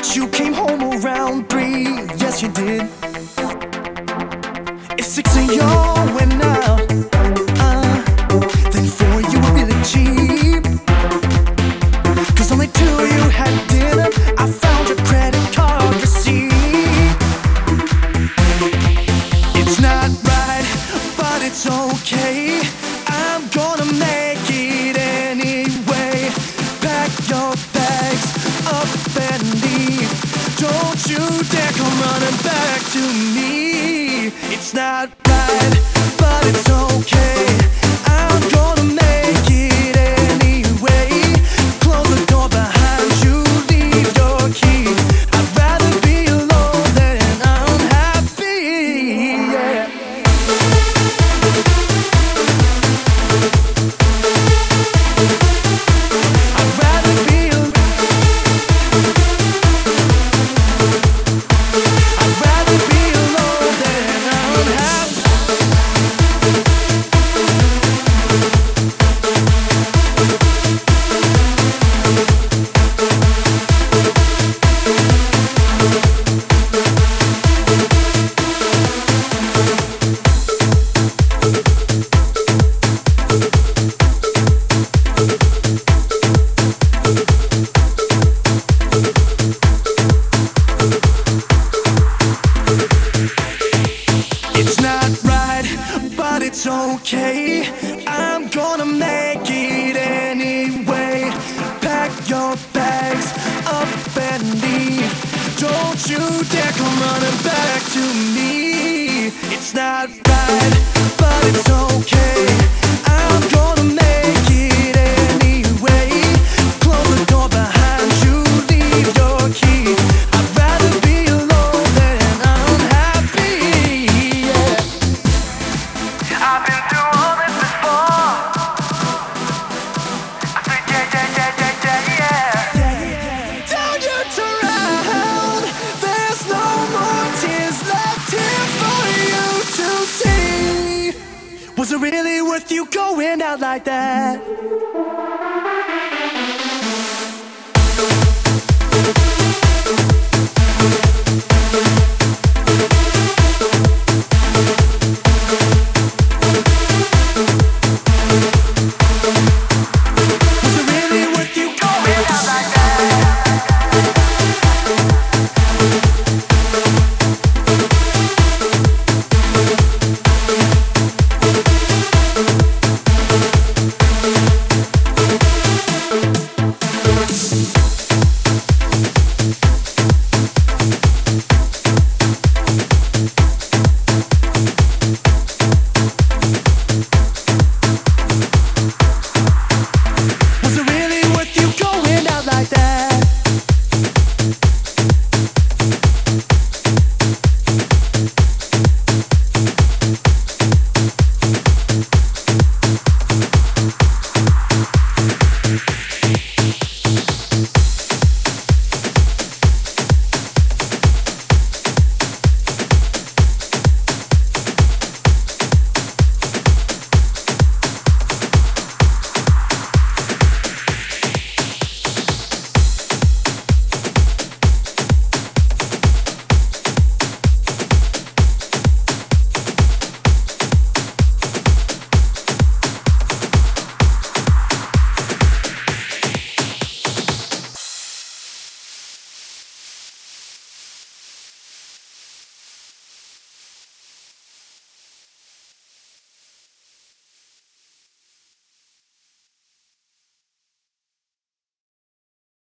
But you came home around three, yes you did. If six of y'all went out, uh, then four you were really cheap. Cause only two of you had dinner, I found your credit card receipt. It's not right, but it's okay. I'm going. you dare come running back to me. It's not right, but it's okay. make it anyway. Pack your bags up and leave. Don't you dare come running back to me. It's not right, but it's okay. I'm gonna. wind out like that.